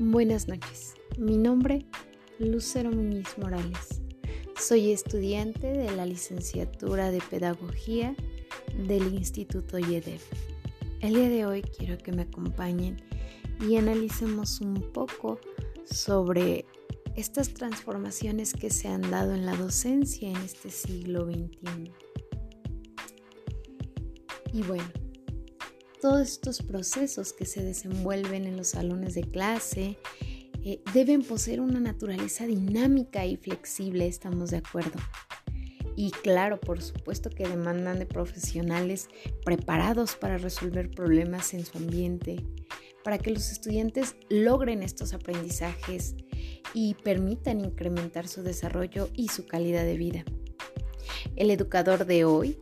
Buenas noches, mi nombre Lucero Muñiz Morales. Soy estudiante de la licenciatura de Pedagogía del Instituto YEDEV. El día de hoy quiero que me acompañen y analicemos un poco sobre estas transformaciones que se han dado en la docencia en este siglo XXI. Y bueno, todos estos procesos que se desenvuelven en los salones de clase eh, deben poseer una naturaleza dinámica y flexible, estamos de acuerdo. Y claro, por supuesto que demandan de profesionales preparados para resolver problemas en su ambiente, para que los estudiantes logren estos aprendizajes y permitan incrementar su desarrollo y su calidad de vida. El educador de hoy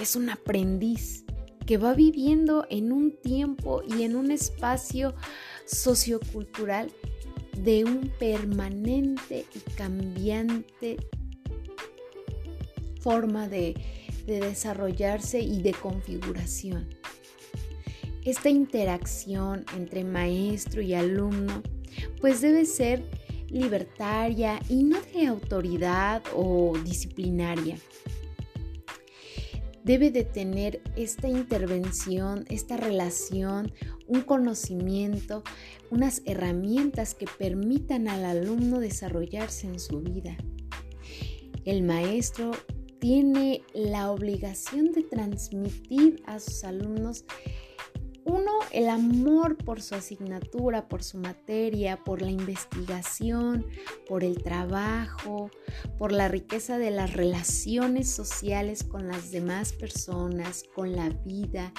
es un aprendiz que va viviendo en un tiempo y en un espacio sociocultural de un permanente y cambiante forma de, de, desarrollarse y de configuración. Esta interacción entre maestro y alumno pues debe ser libertaria y no de autoridad o disciplinaria debe de tener esta intervención, esta relación, un conocimiento, unas herramientas que permitan al alumno desarrollarse en su vida. El maestro tiene la obligación de transmitir a sus alumnos uno, el amor por su asignatura, por su materia, por la investigación, por el trabajo, por la riqueza de las relaciones sociales con las demás personas, con la vida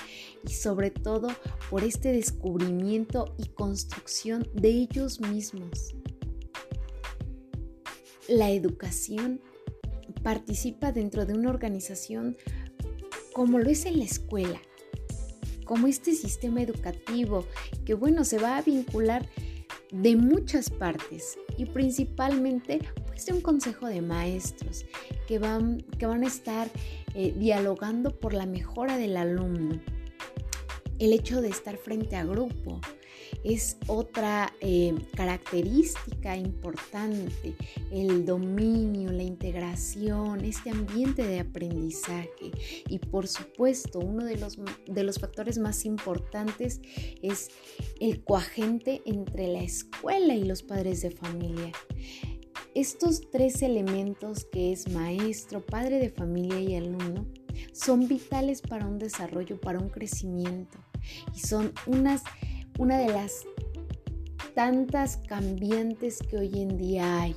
y sobre todo por este descubrimiento y construcción de ellos mismos. La educación participa dentro de una organización como lo es en la escuela como este sistema educativo que bueno, se va a vincular de muchas partes y principalmente pues de un consejo de maestros que van, que van a estar eh, dialogando por la mejora del alumno. El hecho de estar frente a grupo, es otra eh, característica importante, el dominio, la integración, este ambiente de aprendizaje. Y por supuesto, uno de los, de los factores más importantes es el coagente entre la escuela y los padres de familia. Estos tres elementos que es maestro, padre de familia y alumno son vitales para un desarrollo, para un crecimiento y son unas una de las tantas cambiantes que hoy en día hay.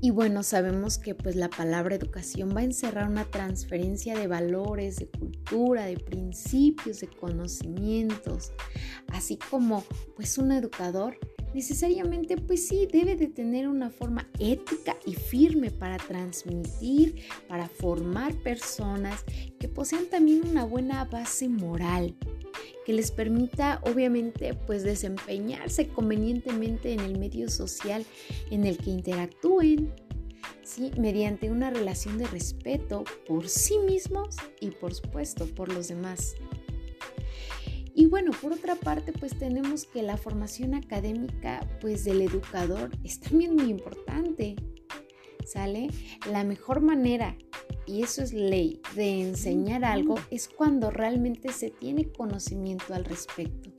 Y bueno, sabemos que pues la palabra educación va a encerrar una transferencia de valores, de cultura, de principios, de conocimientos, así como pues un educador necesariamente pues sí debe de tener una forma ética y firme para transmitir, para formar personas que posean también una buena base moral que les permita obviamente pues desempeñarse convenientemente en el medio social en el que interactúen, ¿sí? mediante una relación de respeto por sí mismos y por supuesto por los demás. Y bueno, por otra parte, pues tenemos que la formación académica pues del educador es también muy importante. ¿Sale? La mejor manera y eso es ley, de enseñar algo es cuando realmente se tiene conocimiento al respecto.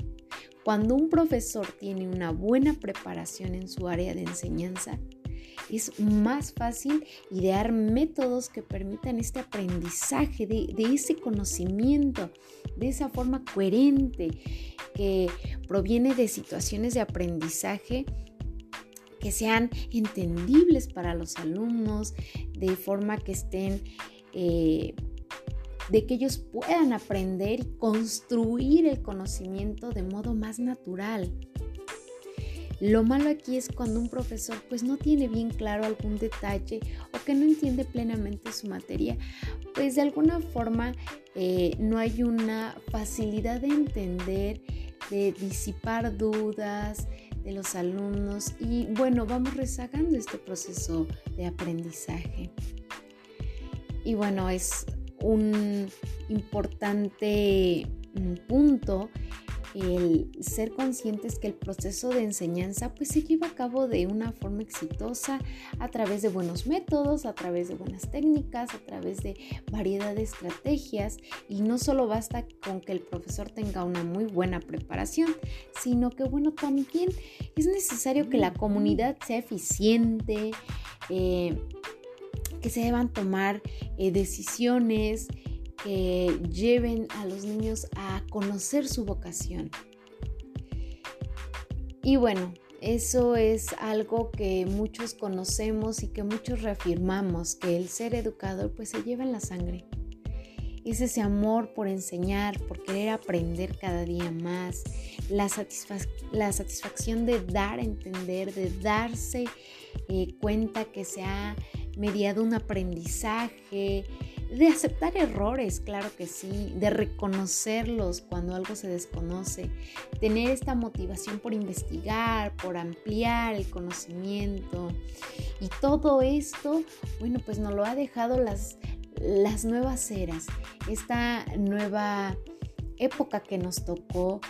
Cuando un profesor tiene una buena preparación en su área de enseñanza, es más fácil idear métodos que permitan este aprendizaje de, ese conocimiento, de esa forma coherente que proviene de situaciones de aprendizaje que sean entendibles para los alumnos, de forma que estén, eh, de que ellos puedan aprender y construir el conocimiento de modo más natural. Lo malo aquí es cuando un profesor pues no tiene bien claro algún detalle o que no entiende plenamente su materia, pues de alguna forma eh, no hay una facilidad de entender, de disipar dudas, de los alumnos y bueno, vamos rezagando este proceso de aprendizaje. Y bueno, es un importante mm, punto el ser conscientes que el proceso de enseñanza pues se lleva a cabo de una forma exitosa a través de buenos métodos, a través de buenas técnicas, a través de variedad de estrategias. Y no solo basta con que el profesor tenga una muy buena preparación, sino que bueno, también es necesario que la comunidad sea eficiente, eh, que se deban tomar eh, decisiones, que lleven a los niños a conocer su vocación. Y bueno, eso es algo que muchos conocemos y que muchos reafirmamos, que el ser educador pues se lleva en la sangre. Es ese amor por enseñar, por querer aprender cada día más, la, satisfacción de dar a entender, de darse eh, cuenta que se ha mediado un aprendizaje, de aceptar errores, claro que sí, de reconocerlos cuando algo se desconoce, tener esta motivación por investigar, por ampliar el conocimiento. Y todo esto, bueno, pues nos lo ha dejado las, las nuevas eras, esta nueva época que nos tocó,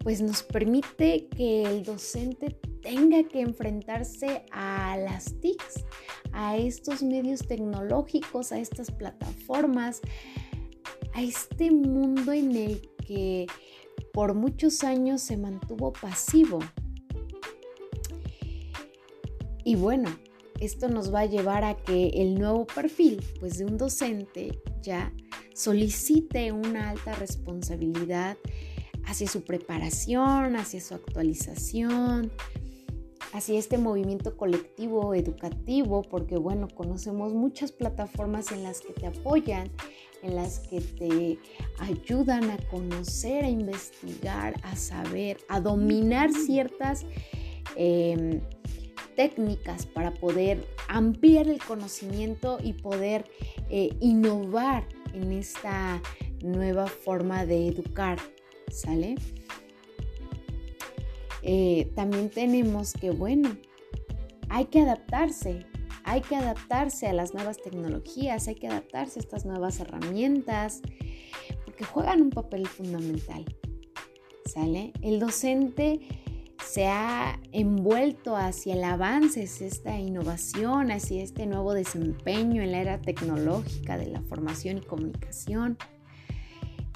pues nos permite que el docente tenga que enfrentarse a las TICs, a estos medios tecnológicos, a estas plataformas, a este mundo en el que por muchos años se mantuvo pasivo. Y bueno, esto nos va a llevar a que el nuevo perfil pues de un docente ya solicite una alta responsabilidad hacia su preparación, hacia su actualización, hacia este movimiento colectivo educativo, porque bueno, conocemos muchas plataformas en las que te apoyan, en las que te ayudan a conocer, a investigar, a saber, a dominar ciertas em, técnicas para poder ampliar el conocimiento y poder eh, innovar en esta nueva forma de educar, ¿sale? Eh, también tenemos que, bueno, hay que adaptarse, hay que adaptarse a las nuevas tecnologías, hay que adaptarse a estas nuevas herramientas, porque juegan un papel fundamental. ¿Sale? El docente se ha envuelto hacia el avance, hacia esta innovación, hacia este nuevo desempeño en la era tecnológica de la formación y comunicación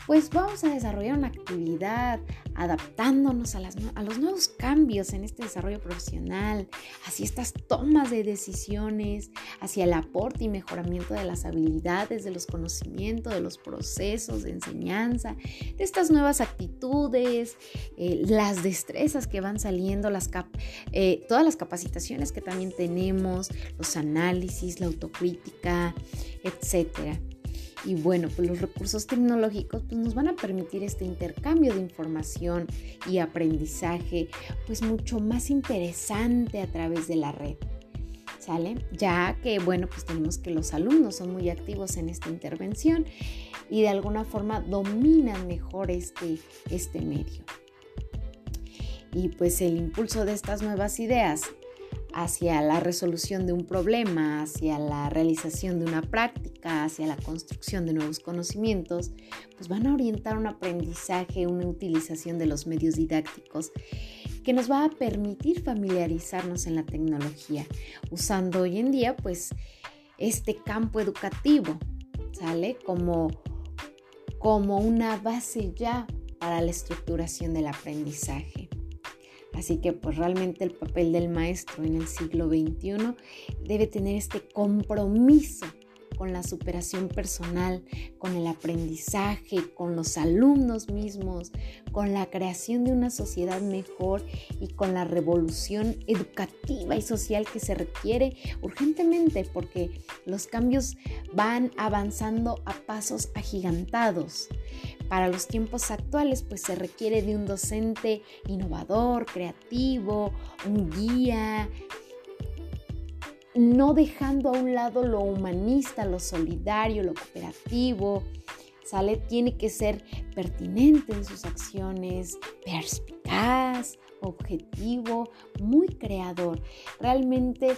pues vamos a desarrollar una actividad adaptándonos a, los nuevos cambios en este desarrollo profesional, hacia estas tomas de decisiones, hacia el aporte y mejoramiento de las habilidades, de los conocimientos, de los procesos de enseñanza, de estas nuevas actitudes, eh, las destrezas que van saliendo, las eh, todas las capacitaciones que también tenemos, los análisis, la autocrítica, etcétera. Y bueno, pues los recursos tecnológicos pues nos van a permitir este intercambio de información y aprendizaje pues mucho más interesante a través de la red. ¿Sale? Ya que bueno, pues tenemos que los alumnos son muy activos en esta intervención y de alguna forma dominan mejor este, este medio. Y pues el impulso de estas nuevas ideas hacia la resolución de un problema, hacia la realización de una práctica, hacia la construcción de nuevos conocimientos, pues van a orientar un aprendizaje, una utilización de los medios didácticos que nos va a permitir familiarizarnos en la tecnología, usando hoy en día pues este campo educativo, ¿sale? Como, como una base ya para la estructuración del aprendizaje. Así que pues realmente el papel del maestro en el siglo XXI debe tener este compromiso con la superación personal, con el aprendizaje, con los alumnos mismos, con la creación de una sociedad mejor y con la revolución educativa y social que se requiere urgentemente porque los cambios van avanzando a pasos agigantados. Para los tiempos actuales pues se requiere de un docente innovador, creativo, un guía, no dejando a un lado lo humanista, lo solidario, lo cooperativo. ¿Sale? Tiene que ser pertinente en sus acciones, perspicaz, objetivo, muy creador. Realmente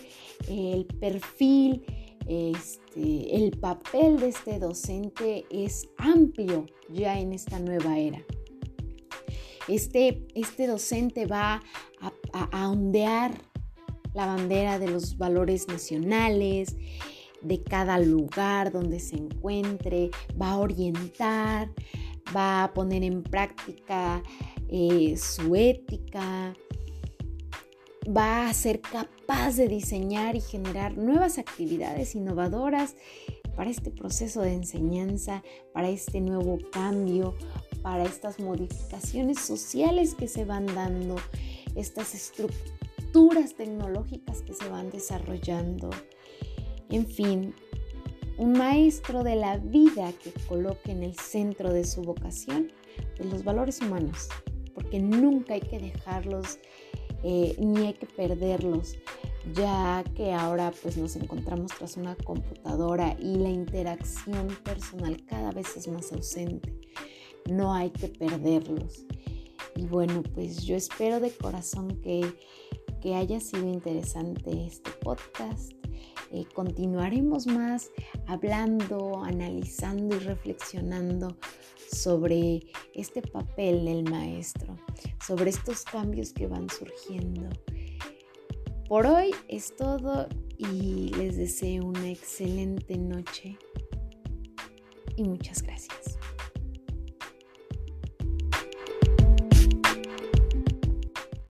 el perfil, este, el papel de este docente es amplio ya en esta nueva era. Este, este docente va a, ondear la bandera de los valores nacionales, de cada lugar donde se encuentre, va a orientar, va a poner en práctica eh, su ética, va a ser capaz de diseñar y generar nuevas actividades innovadoras para este proceso de enseñanza, para este nuevo cambio, para estas modificaciones sociales que se van dando, estas estructuras tecnológicas que se van desarrollando. En fin, un maestro de la vida que coloque en el centro de su vocación pues, los valores humanos, porque nunca hay que dejarlos eh, ni hay que perderlos, ya que ahora pues nos encontramos tras una computadora y la interacción personal cada vez es más ausente. No hay que perderlos. Y bueno, pues yo espero de corazón que, que haya sido interesante este podcast eh, continuaremos más hablando, analizando y reflexionando sobre este papel del maestro, sobre estos cambios que van surgiendo. Por hoy es todo y les deseo una excelente noche y muchas gracias.